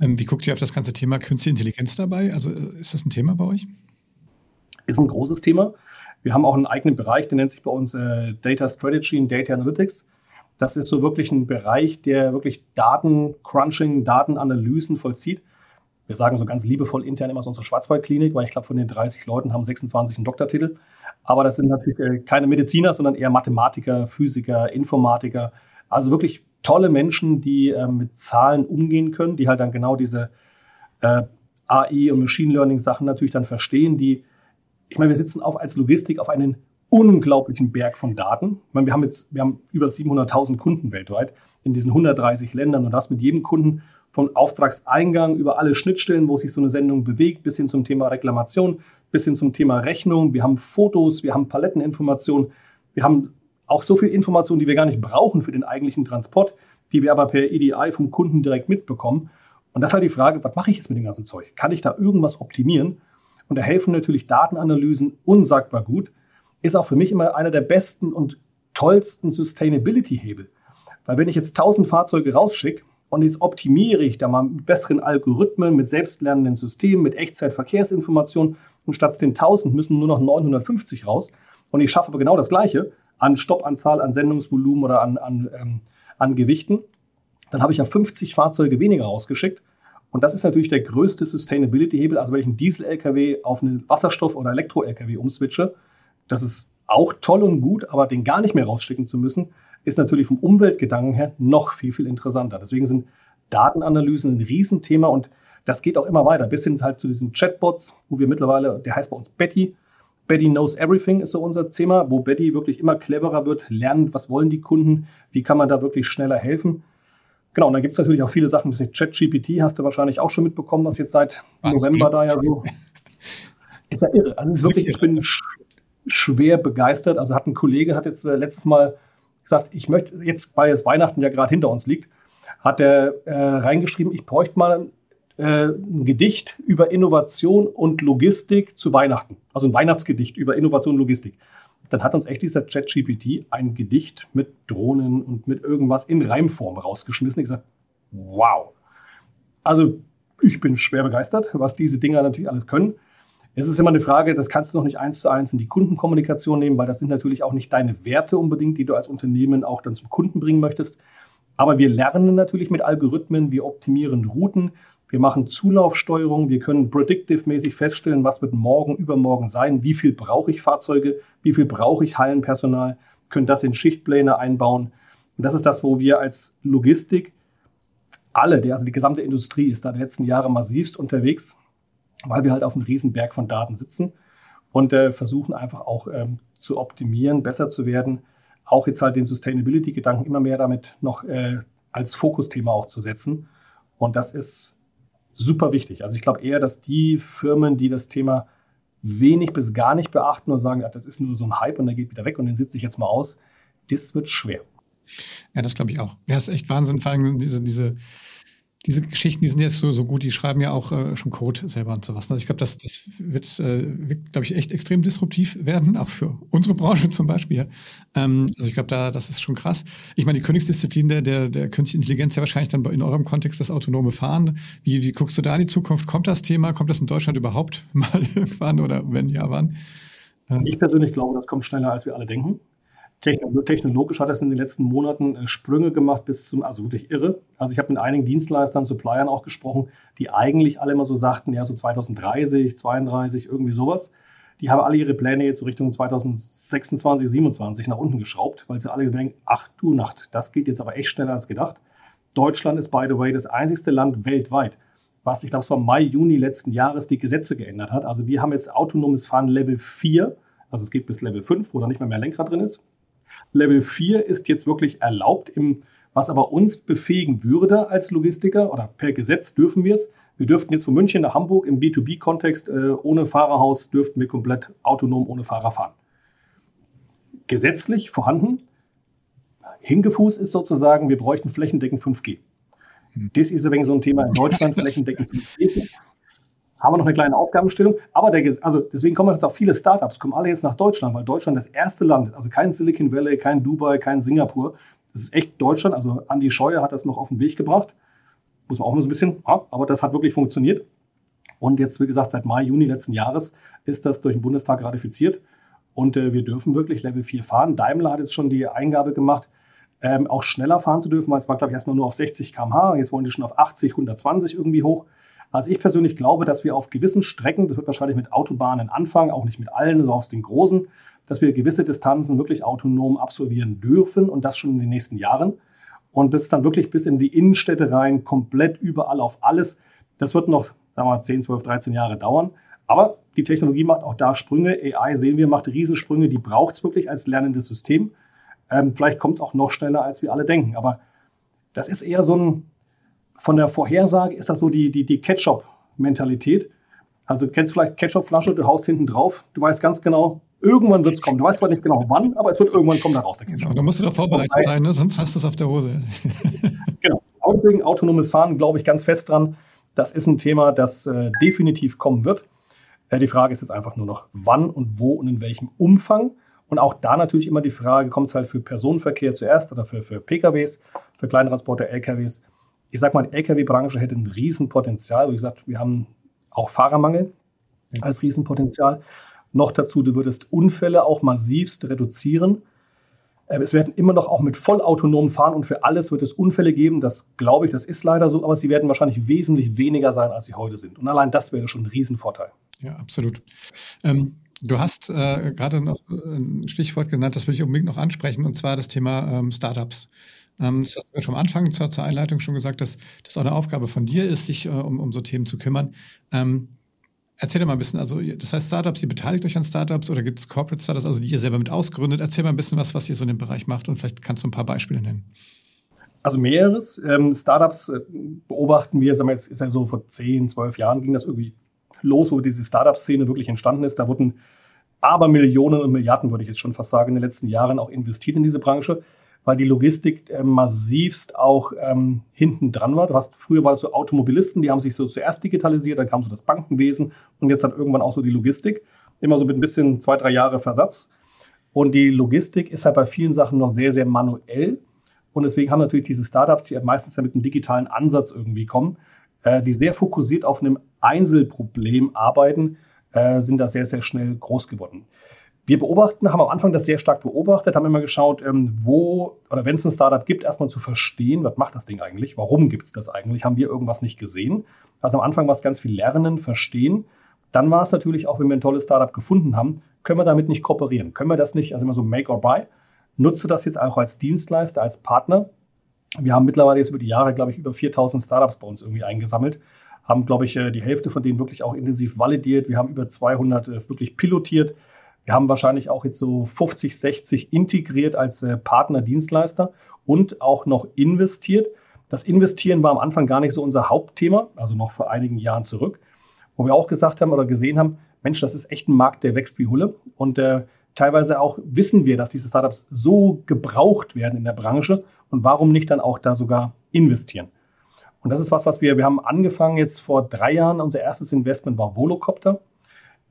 Ähm, wie guckt ihr auf das ganze Thema Künstliche Intelligenz dabei? Also äh, ist das ein Thema bei euch? Ist ein großes Thema. Wir haben auch einen eigenen Bereich, der nennt sich bei uns äh, Data Strategy und Data Analytics. Das ist so wirklich ein Bereich, der wirklich Datencrunching, Datenanalysen vollzieht. Wir sagen so ganz liebevoll intern immer so unsere Schwarzwaldklinik, weil ich glaube, von den 30 Leuten haben 26 einen Doktortitel. Aber das sind natürlich äh, keine Mediziner, sondern eher Mathematiker, Physiker, Informatiker. Also wirklich tolle Menschen, die äh, mit Zahlen umgehen können, die halt dann genau diese äh, AI und Machine Learning Sachen natürlich dann verstehen, die ich meine, wir sitzen auf als Logistik auf einen unglaublichen Berg von Daten. Ich meine, wir haben jetzt, wir haben über 700.000 Kunden weltweit in diesen 130 Ländern und das mit jedem Kunden von Auftragseingang über alle Schnittstellen, wo sich so eine Sendung bewegt, bis hin zum Thema Reklamation, bis hin zum Thema Rechnung. Wir haben Fotos, wir haben Paletteninformationen, wir haben auch so viel Information, die wir gar nicht brauchen für den eigentlichen Transport, die wir aber per EDI vom Kunden direkt mitbekommen. Und das ist halt die Frage, was mache ich jetzt mit dem ganzen Zeug? Kann ich da irgendwas optimieren? Und da helfen natürlich Datenanalysen unsagbar gut. Ist auch für mich immer einer der besten und tollsten Sustainability-Hebel. Weil wenn ich jetzt 1000 Fahrzeuge rausschicke und jetzt optimiere ich da mal mit besseren Algorithmen, mit selbstlernenden Systemen, mit Echtzeitverkehrsinformationen. Und statt den 1000 müssen nur noch 950 raus. Und ich schaffe aber genau das Gleiche an Stoppanzahl, an Sendungsvolumen oder an, an, ähm, an Gewichten, dann habe ich ja 50 Fahrzeuge weniger rausgeschickt. Und das ist natürlich der größte Sustainability-Hebel. Also wenn ich einen Diesel-LKW auf einen Wasserstoff- oder Elektro-LKW umswitche, das ist auch toll und gut, aber den gar nicht mehr rausschicken zu müssen, ist natürlich vom Umweltgedanken her noch viel, viel interessanter. Deswegen sind Datenanalysen ein Riesenthema und das geht auch immer weiter, bis hin halt zu diesen Chatbots, wo wir mittlerweile, der heißt bei uns Betty, Betty Knows Everything ist so unser Thema, wo Betty wirklich immer cleverer wird, lernt, was wollen die Kunden, wie kann man da wirklich schneller helfen. Genau, und dann gibt es natürlich auch viele Sachen, ChatGPT hast du wahrscheinlich auch schon mitbekommen, was jetzt seit November da ja so. Ist ja irre. Also ist wirklich, ich bin sch schwer begeistert. Also hat ein Kollege, hat jetzt äh, letztes Mal gesagt, ich möchte, jetzt, weil jetzt Weihnachten ja gerade hinter uns liegt, hat er äh, reingeschrieben, ich bräuchte mal äh, ein Gedicht über Innovation und Logistik zu Weihnachten. Also ein Weihnachtsgedicht über Innovation und Logistik dann hat uns echt dieser ChatGPT ein Gedicht mit Drohnen und mit irgendwas in Reimform rausgeschmissen. Ich gesagt, wow. Also ich bin schwer begeistert, was diese Dinger natürlich alles können. Es ist immer eine Frage, das kannst du noch nicht eins zu eins in die Kundenkommunikation nehmen, weil das sind natürlich auch nicht deine Werte unbedingt, die du als Unternehmen auch dann zum Kunden bringen möchtest. Aber wir lernen natürlich mit Algorithmen, wir optimieren Routen, wir machen Zulaufsteuerung, wir können predictive-mäßig feststellen, was wird morgen, übermorgen sein, wie viel brauche ich Fahrzeuge, wie viel brauche ich Hallenpersonal, können das in Schichtpläne einbauen. Und das ist das, wo wir als Logistik alle, also die gesamte Industrie ist da die letzten Jahre massivst unterwegs, weil wir halt auf einem riesen Berg von Daten sitzen und äh, versuchen einfach auch ähm, zu optimieren, besser zu werden, auch jetzt halt den Sustainability-Gedanken immer mehr damit noch äh, als Fokusthema auch zu setzen. Und das ist super wichtig. Also ich glaube eher, dass die Firmen, die das Thema wenig bis gar nicht beachten und sagen, das ist nur so ein Hype und der geht wieder weg und den sitze ich jetzt mal aus, das wird schwer. Ja, das glaube ich auch. Ja, ist echt Wahnsinn, vor allem diese, diese diese Geschichten, die sind jetzt so, so gut, die schreiben ja auch äh, schon Code selber und sowas. Also ich glaube, das, das wird, äh, wird glaube ich, echt extrem disruptiv werden, auch für unsere Branche zum Beispiel. Ähm, also ich glaube, da, das ist schon krass. Ich meine, die Königsdisziplin der, der, der künstlichen Intelligenz ja wahrscheinlich dann in eurem Kontext das autonome Fahren. Wie, wie guckst du da in die Zukunft? Kommt das Thema? Kommt das in Deutschland überhaupt mal irgendwann oder wenn ja, wann? Ich persönlich glaube, das kommt schneller, als wir alle denken. Technologisch hat es in den letzten Monaten äh, Sprünge gemacht bis zum, also wirklich irre. Also ich habe mit einigen Dienstleistern, Suppliern auch gesprochen, die eigentlich alle immer so sagten, ja, so 2030, 32, irgendwie sowas. Die haben alle ihre Pläne jetzt so Richtung 2026, 2027 nach unten geschraubt, weil sie alle denken, ach du Nacht, das geht jetzt aber echt schneller als gedacht. Deutschland ist, by the way, das einzigste Land weltweit, was, ich glaube, es war Mai, Juni letzten Jahres die Gesetze geändert hat. Also wir haben jetzt autonomes Fahren Level 4, also es geht bis Level 5, wo da nicht mehr mehr Lenkrad drin ist. Level 4 ist jetzt wirklich erlaubt, im, was aber uns befähigen würde als Logistiker oder per Gesetz dürfen wir es. Wir dürften jetzt von München nach Hamburg im B2B-Kontext äh, ohne Fahrerhaus dürften wir komplett autonom ohne Fahrer fahren. Gesetzlich vorhanden. Hingefuß ist sozusagen, wir bräuchten flächendeckend 5G. Hm. Das ist übrigens so ein Thema in Deutschland, flächendeckend 5G haben wir noch eine kleine Aufgabenstellung. Aber der, also deswegen kommen jetzt auch viele Startups, kommen alle jetzt nach Deutschland, weil Deutschland das erste Land, also kein Silicon Valley, kein Dubai, kein Singapur. Das ist echt Deutschland. Also Andy Scheuer hat das noch auf den Weg gebracht. Muss man auch mal so ein bisschen, aber das hat wirklich funktioniert. Und jetzt, wie gesagt, seit Mai, Juni letzten Jahres ist das durch den Bundestag ratifiziert. Und äh, wir dürfen wirklich Level 4 fahren. Daimler hat jetzt schon die Eingabe gemacht, ähm, auch schneller fahren zu dürfen, weil es war, glaube ich, erstmal nur auf 60 km/h. Jetzt wollen die schon auf 80, 120 irgendwie hoch. Also ich persönlich glaube, dass wir auf gewissen Strecken, das wird wahrscheinlich mit Autobahnen anfangen, auch nicht mit allen, sondern auf den großen, dass wir gewisse Distanzen wirklich autonom absolvieren dürfen und das schon in den nächsten Jahren. Und bis dann wirklich bis in die Innenstädte rein, komplett überall auf alles. Das wird noch, sagen wir mal, 10, 12, 13 Jahre dauern. Aber die Technologie macht auch da Sprünge. AI sehen wir, macht Riesensprünge. Die braucht es wirklich als lernendes System. Ähm, vielleicht kommt es auch noch schneller, als wir alle denken. Aber das ist eher so ein, von der Vorhersage ist das so die, die, die Ketchup-Mentalität. Also du kennst vielleicht Ketchup-Flasche, du haust hinten drauf, du weißt ganz genau, irgendwann wird es kommen. Du weißt zwar nicht genau wann, aber es wird irgendwann kommen da raus, der Ketchup. Ja, da musst du doch vorbereitet Wobei, sein, ne? sonst hast du es auf der Hose. genau. Deswegen autonomes Fahren, glaube ich ganz fest dran. Das ist ein Thema, das äh, definitiv kommen wird. Äh, die Frage ist jetzt einfach nur noch, wann und wo und in welchem Umfang. Und auch da natürlich immer die Frage, kommt es halt für Personenverkehr zuerst oder für, für PKWs, für Kleintransporter, LKWs ich sage mal, die Lkw-Branche hätte ein Riesenpotenzial. Wie gesagt, wir haben auch Fahrermangel als Riesenpotenzial. Noch dazu, du würdest Unfälle auch massivst reduzieren. Äh, es werden immer noch auch mit vollautonomen Fahren und für alles wird es Unfälle geben. Das glaube ich, das ist leider so, aber sie werden wahrscheinlich wesentlich weniger sein, als sie heute sind. Und allein das wäre schon ein Riesenvorteil. Ja, absolut. Ähm, du hast äh, gerade noch ein Stichwort genannt, das will ich unbedingt noch ansprechen, und zwar das Thema ähm, Startups. Ähm, das hast du ja schon am Anfang zur, zur, Einleitung schon gesagt, dass das auch eine Aufgabe von dir ist, sich äh, um, um so Themen zu kümmern. Ähm, erzähl doch mal ein bisschen, also das heißt Startups, ihr beteiligt euch an Startups oder gibt es Corporate Startups, also die ihr selber mit ausgründet? Erzähl mal ein bisschen was, was ihr so in dem Bereich macht und vielleicht kannst du ein paar Beispiele nennen. Also mehreres. Ähm, Startups äh, beobachten wir, sagen wir jetzt ist ja so vor 10, 12 Jahren ging das irgendwie los, wo diese Startup-Szene wirklich entstanden ist. Da wurden aber Millionen und Milliarden, würde ich jetzt schon fast sagen, in den letzten Jahren auch investiert in diese Branche weil die Logistik äh, massivst auch ähm, hinten dran war. Du hast früher war es so Automobilisten, die haben sich so zuerst digitalisiert, dann kam so das Bankenwesen und jetzt dann irgendwann auch so die Logistik. Immer so mit ein bisschen zwei, drei Jahre Versatz. Und die Logistik ist halt bei vielen Sachen noch sehr, sehr manuell. Und deswegen haben natürlich diese Startups, die halt meistens ja mit einem digitalen Ansatz irgendwie kommen, äh, die sehr fokussiert auf einem Einzelproblem arbeiten, äh, sind da sehr, sehr schnell groß geworden. Wir beobachten, haben am Anfang das sehr stark beobachtet, haben immer geschaut, ähm, wo oder wenn es ein Startup gibt, erstmal zu verstehen, was macht das Ding eigentlich, warum gibt es das eigentlich, haben wir irgendwas nicht gesehen. Also am Anfang war es ganz viel Lernen, Verstehen. Dann war es natürlich auch, wenn wir ein tolles Startup gefunden haben, können wir damit nicht kooperieren, können wir das nicht, also immer so Make or Buy. Nutze das jetzt auch als Dienstleister, als Partner. Wir haben mittlerweile jetzt über die Jahre, glaube ich, über 4000 Startups bei uns irgendwie eingesammelt, haben, glaube ich, äh, die Hälfte von denen wirklich auch intensiv validiert. Wir haben über 200 äh, wirklich pilotiert. Wir haben wahrscheinlich auch jetzt so 50, 60 integriert als äh, Partner, Dienstleister und auch noch investiert. Das Investieren war am Anfang gar nicht so unser Hauptthema, also noch vor einigen Jahren zurück, wo wir auch gesagt haben oder gesehen haben, Mensch, das ist echt ein Markt, der wächst wie Hulle. Und äh, teilweise auch wissen wir, dass diese Startups so gebraucht werden in der Branche. Und warum nicht dann auch da sogar investieren? Und das ist was, was wir, wir haben angefangen jetzt vor drei Jahren. Unser erstes Investment war Volocopter.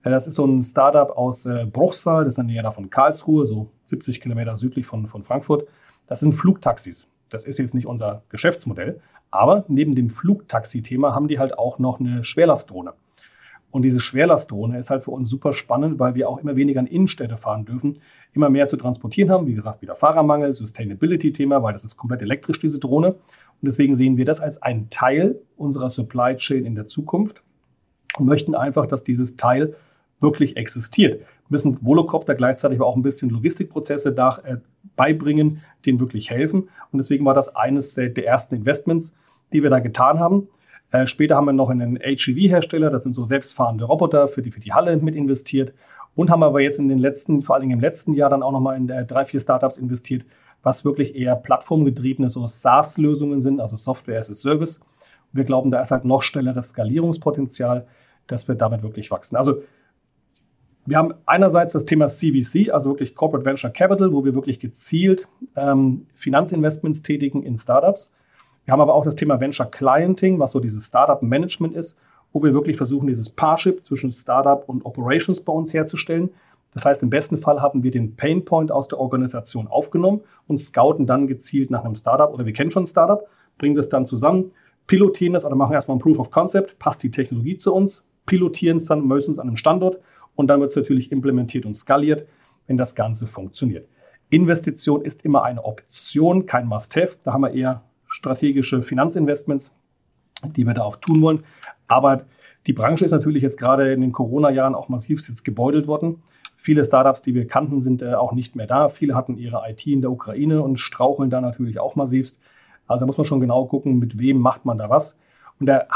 Das ist so ein Startup aus äh, Bruchsal, das ist in der Nähe von Karlsruhe, so 70 Kilometer südlich von, von Frankfurt. Das sind Flugtaxis. Das ist jetzt nicht unser Geschäftsmodell, aber neben dem Flugtaxi-Thema haben die halt auch noch eine Schwerlastdrohne. Und diese Schwerlastdrohne ist halt für uns super spannend, weil wir auch immer weniger in Innenstädte fahren dürfen, immer mehr zu transportieren haben. Wie gesagt, wieder Fahrermangel, Sustainability-Thema, weil das ist komplett elektrisch, diese Drohne. Und deswegen sehen wir das als einen Teil unserer Supply Chain in der Zukunft und möchten einfach, dass dieses Teil wirklich existiert. Wir müssen Volocopter gleichzeitig aber auch ein bisschen Logistikprozesse da, äh, beibringen, denen wirklich helfen. Und deswegen war das eines der, der ersten Investments, die wir da getan haben. Äh, später haben wir noch in einen HEV-Hersteller, das sind so selbstfahrende Roboter für die, für die Halle mit investiert und haben aber jetzt in den letzten, vor Dingen im letzten Jahr dann auch nochmal in äh, drei, vier Startups investiert, was wirklich eher plattformgetriebene so SaaS-Lösungen sind, also Software as a Service. Wir glauben, da ist halt noch schnelleres Skalierungspotenzial, dass wir damit wirklich wachsen. Also wir haben einerseits das Thema CVC, also wirklich Corporate Venture Capital, wo wir wirklich gezielt ähm, Finanzinvestments tätigen in Startups. Wir haben aber auch das Thema Venture Clienting, was so dieses Startup Management ist, wo wir wirklich versuchen, dieses Parship zwischen Startup und Operations bei uns herzustellen. Das heißt, im besten Fall haben wir den Pain Point aus der Organisation aufgenommen und scouten dann gezielt nach einem Startup oder wir kennen schon ein Startup, bringen das dann zusammen, pilotieren das oder machen erstmal ein Proof of Concept, passt die Technologie zu uns, pilotieren es dann meistens an einem Standort und dann wird es natürlich implementiert und skaliert, wenn das Ganze funktioniert. Investition ist immer eine Option, kein Must-Have. Da haben wir eher strategische Finanzinvestments, die wir da auch tun wollen. Aber die Branche ist natürlich jetzt gerade in den Corona-Jahren auch massiv jetzt gebeutelt worden. Viele Startups, die wir kannten, sind äh, auch nicht mehr da. Viele hatten ihre IT in der Ukraine und straucheln da natürlich auch massivst. Also da muss man schon genau gucken, mit wem macht man da was. Und der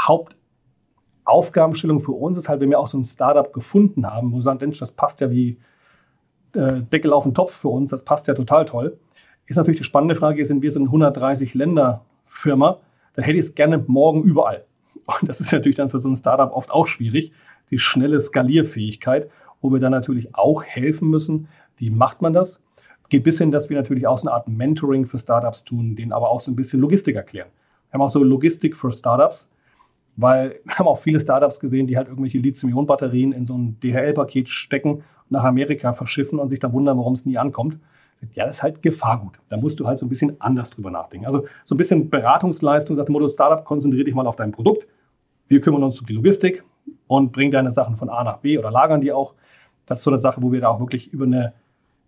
Hauptaufgabenstellung für uns ist halt, wenn wir auch so ein Startup gefunden haben, wo wir sagen, Mensch, das passt ja wie äh, Deckel auf den Topf für uns, das passt ja total toll, ist natürlich die spannende Frage, sind wir so ein 130 Länder Firma, dann hätte ich es gerne morgen überall. Und das ist natürlich dann für so ein Startup oft auch schwierig, die schnelle Skalierfähigkeit, wo wir dann natürlich auch helfen müssen. Wie macht man das? Geht bis hin, dass wir natürlich auch so eine Art Mentoring für Startups tun, denen aber auch so ein bisschen Logistik erklären. Wir haben auch so Logistik für Startups, weil wir haben auch viele Startups gesehen, die halt irgendwelche Lithium-Ionen-Batterien in so ein DHL-Paket stecken nach Amerika verschiffen und sich dann wundern, warum es nie ankommt. Ja, das ist halt Gefahrgut. Da musst du halt so ein bisschen anders drüber nachdenken. Also so ein bisschen Beratungsleistung, sagt der Motto Startup, konzentriere dich mal auf dein Produkt. Wir kümmern uns um die Logistik und bringen deine Sachen von A nach B oder lagern die auch. Das ist so eine Sache, wo wir da auch wirklich über eine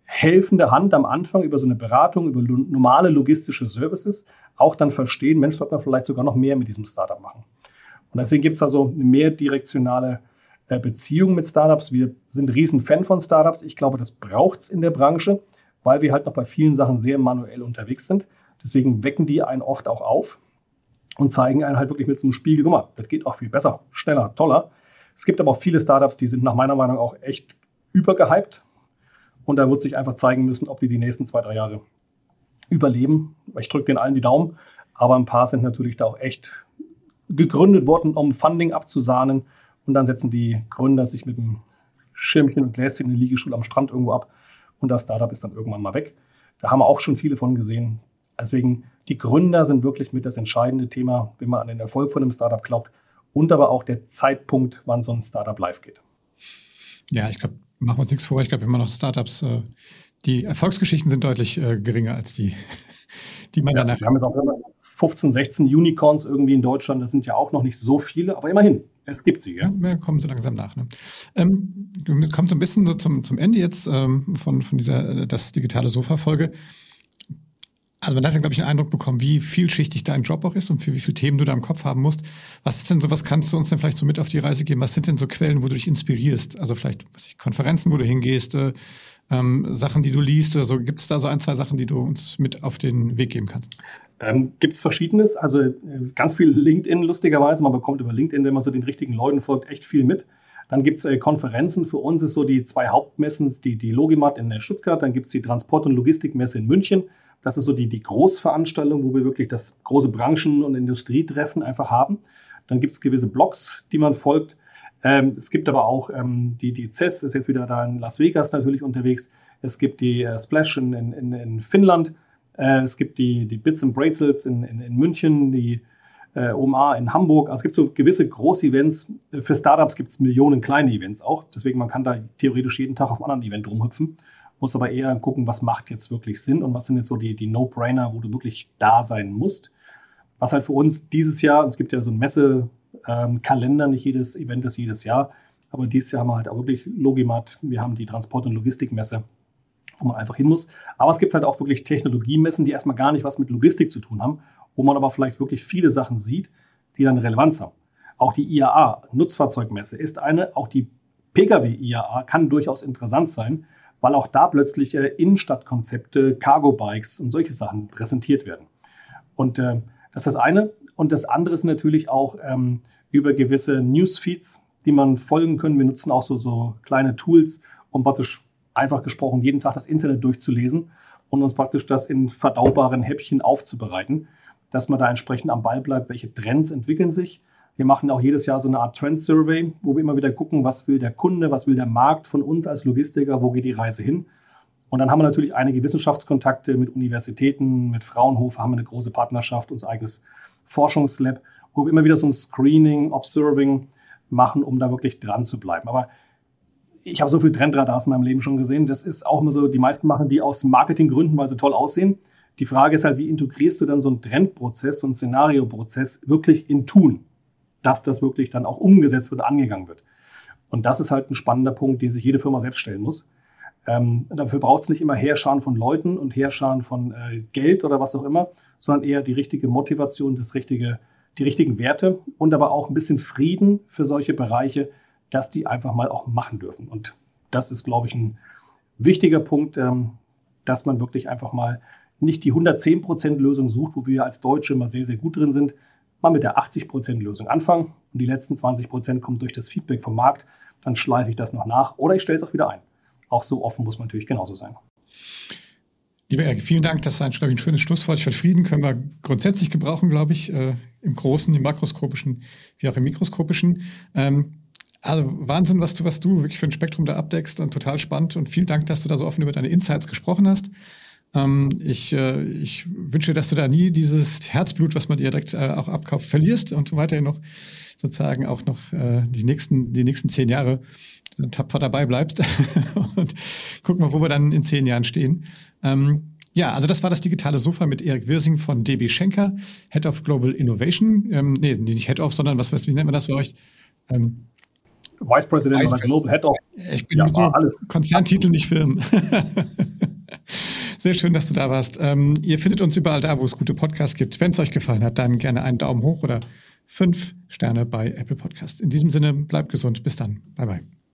helfende Hand am Anfang, über so eine Beratung, über normale logistische Services auch dann verstehen, Mensch, sollte man vielleicht sogar noch mehr mit diesem Startup machen. Und deswegen gibt es da so eine mehrdirektionale äh, Beziehung mit Startups. Wir sind riesen Fan von Startups. Ich glaube, das braucht es in der Branche weil wir halt noch bei vielen Sachen sehr manuell unterwegs sind. Deswegen wecken die einen oft auch auf und zeigen einen halt wirklich mit so einem Spiegel, guck mal, das geht auch viel besser, schneller, toller. Es gibt aber auch viele Startups, die sind nach meiner Meinung auch echt übergehypt. Und da wird sich einfach zeigen müssen, ob die die nächsten zwei, drei Jahre überleben. Ich drücke den allen die Daumen. Aber ein paar sind natürlich da auch echt gegründet worden, um Funding abzusahnen. Und dann setzen die Gründer sich mit einem Schirmchen und Gläschen in der Liegestuhl am Strand irgendwo ab und das Startup ist dann irgendwann mal weg. Da haben wir auch schon viele von gesehen. Deswegen, die Gründer sind wirklich mit das entscheidende Thema, wenn man an den Erfolg von einem Startup glaubt und aber auch der Zeitpunkt, wann so ein Startup live geht. Ja, ich glaube, machen wir uns nichts vor. Ich glaube immer noch Startups, äh, die Erfolgsgeschichten sind deutlich äh, geringer als die, die man ja, danach. Wir haben jetzt auch 15, 16 Unicorns irgendwie in Deutschland. Das sind ja auch noch nicht so viele, aber immerhin. Es gibt sie, ja. Wir kommen so langsam nach. Ne? Ähm, wir kommen so ein bisschen so zum, zum Ende jetzt ähm, von, von dieser äh, das digitale Sofa-Folge. Also man hat ja, glaube ich, einen Eindruck bekommen, wie vielschichtig dein Job auch ist und für wie viele Themen du da im Kopf haben musst. Was ist denn so, was kannst du uns denn vielleicht so mit auf die Reise geben? Was sind denn so Quellen, wo du dich inspirierst? Also vielleicht ich, Konferenzen, wo du hingehst, äh, ähm, Sachen, die du liest oder so. Gibt es da so ein, zwei Sachen, die du uns mit auf den Weg geben kannst? Ähm, Gibt es Verschiedenes. Also äh, ganz viel LinkedIn, lustigerweise. Man bekommt über LinkedIn, wenn man so den richtigen Leuten folgt, echt viel mit. Dann gibt es äh, Konferenzen. Für uns ist so die zwei Hauptmessen, die, die Logimat in Stuttgart, dann gibt es die Transport- und Logistikmesse in München, Das ist so die, die Großveranstaltung, wo wir wirklich das große Branchen- und Industrietreffen einfach haben. Dann gibt es gewisse Blogs, die man folgt. Ähm, es gibt aber auch ähm, die, die CES, ist jetzt wieder da in Las Vegas natürlich unterwegs. Es gibt die äh, Splash in, in, in Finnland. Äh, es gibt die, die Bits and Bracelets in, in, in München, die äh, OMA in Hamburg. Also es gibt so gewisse Groß-Events. Für Startups gibt es Millionen kleine Events auch. Deswegen man kann da theoretisch jeden Tag auf einem anderen Event rumhüpfen. Muss aber eher gucken, was macht jetzt wirklich Sinn und was sind jetzt so die, die No-Brainer, wo du wirklich da sein musst. Was halt für uns dieses Jahr, es gibt ja so einen Messekalender, ähm, nicht jedes Event ist jedes Jahr, aber dieses Jahr haben wir halt auch wirklich Logimat, wir haben die Transport- und Logistikmesse, wo man einfach hin muss. Aber es gibt halt auch wirklich Technologiemessen, die erstmal gar nicht was mit Logistik zu tun haben, wo man aber vielleicht wirklich viele Sachen sieht, die dann Relevanz haben. Auch die IAA, Nutzfahrzeugmesse, ist eine, auch die Pkw-IAA kann durchaus interessant sein, weil auch da plötzlich äh, Innenstadtkonzepte, Cargo-Bikes und solche Sachen präsentiert werden. Und äh, das ist das eine. Und das andere ist natürlich auch ähm, über gewisse Newsfeeds, die man folgen können. Wir nutzen auch so, so kleine Tools, um praktisch einfach gesprochen jeden Tag das Internet durchzulesen und uns praktisch das in verdaubaren Häppchen aufzubereiten, dass man da entsprechend am Ball bleibt, welche Trends entwickeln sich. Wir machen auch jedes Jahr so eine Art Trend-Survey, wo wir immer wieder gucken, was will der Kunde, was will der Markt von uns als Logistiker, wo geht die Reise hin. Und dann haben wir natürlich einige Wissenschaftskontakte mit Universitäten, mit Fraunhofer haben wir eine große Partnerschaft, unser eigenes Forschungslab, wo wir immer wieder so ein Screening, Observing machen, um da wirklich dran zu bleiben. Aber ich habe so viel Trendradars in meinem Leben schon gesehen. Das ist auch immer so, die meisten machen die aus Marketinggründen, weil sie toll aussehen. Die Frage ist halt, wie integrierst du dann so einen Trendprozess, so einen Szenarioprozess wirklich in Tun, dass das wirklich dann auch umgesetzt wird, angegangen wird. Und das ist halt ein spannender Punkt, den sich jede Firma selbst stellen muss. Ähm, dafür braucht es nicht immer Heerscharen von Leuten und Heerscharen von äh, Geld oder was auch immer, sondern eher die richtige Motivation, das richtige, die richtigen Werte und aber auch ein bisschen Frieden für solche Bereiche, dass die einfach mal auch machen dürfen. Und das ist, glaube ich, ein wichtiger Punkt, ähm, dass man wirklich einfach mal nicht die 110% Lösung sucht, wo wir als Deutsche immer sehr, sehr gut drin sind, mal mit der 80% Lösung anfangen und die letzten 20% kommen durch das Feedback vom Markt, dann schleife ich das noch nach oder ich stelle es auch wieder ein. Auch so offen muss man natürlich genauso sein. Lieber Erik, vielen Dank. Das ist ein, ein schönes Schlusswort. Ich Frieden können wir grundsätzlich gebrauchen, glaube ich, äh, im Großen, im makroskopischen, wie auch im mikroskopischen. Ähm, also Wahnsinn, was du, was du wirklich für ein Spektrum da abdeckst und total spannend. Und vielen Dank, dass du da so offen über deine Insights gesprochen hast. Ähm, ich, äh, ich wünsche, dass du da nie dieses Herzblut, was man dir direkt äh, auch abkauft, verlierst und weiterhin noch sozusagen auch noch äh, die, nächsten, die nächsten zehn Jahre tapfer dabei bleibst. und gucken wir, wo wir dann in zehn Jahren stehen. Ähm, ja, also das war das digitale Sofa mit Erik Wirsing von DB Schenker, Head of Global Innovation. Ähm, nee, nicht Head of, sondern was, was wie nennt man das für euch? Ähm, Vice President oder Global Head of. Ich bin ja, mit so alles. Konzerntitel nicht Firmen. Sehr schön, dass du da warst. Ähm, ihr findet uns überall da, wo es gute Podcasts gibt. Wenn es euch gefallen hat, dann gerne einen Daumen hoch oder fünf Sterne bei Apple Podcast. In diesem Sinne, bleibt gesund. Bis dann. Bye, bye.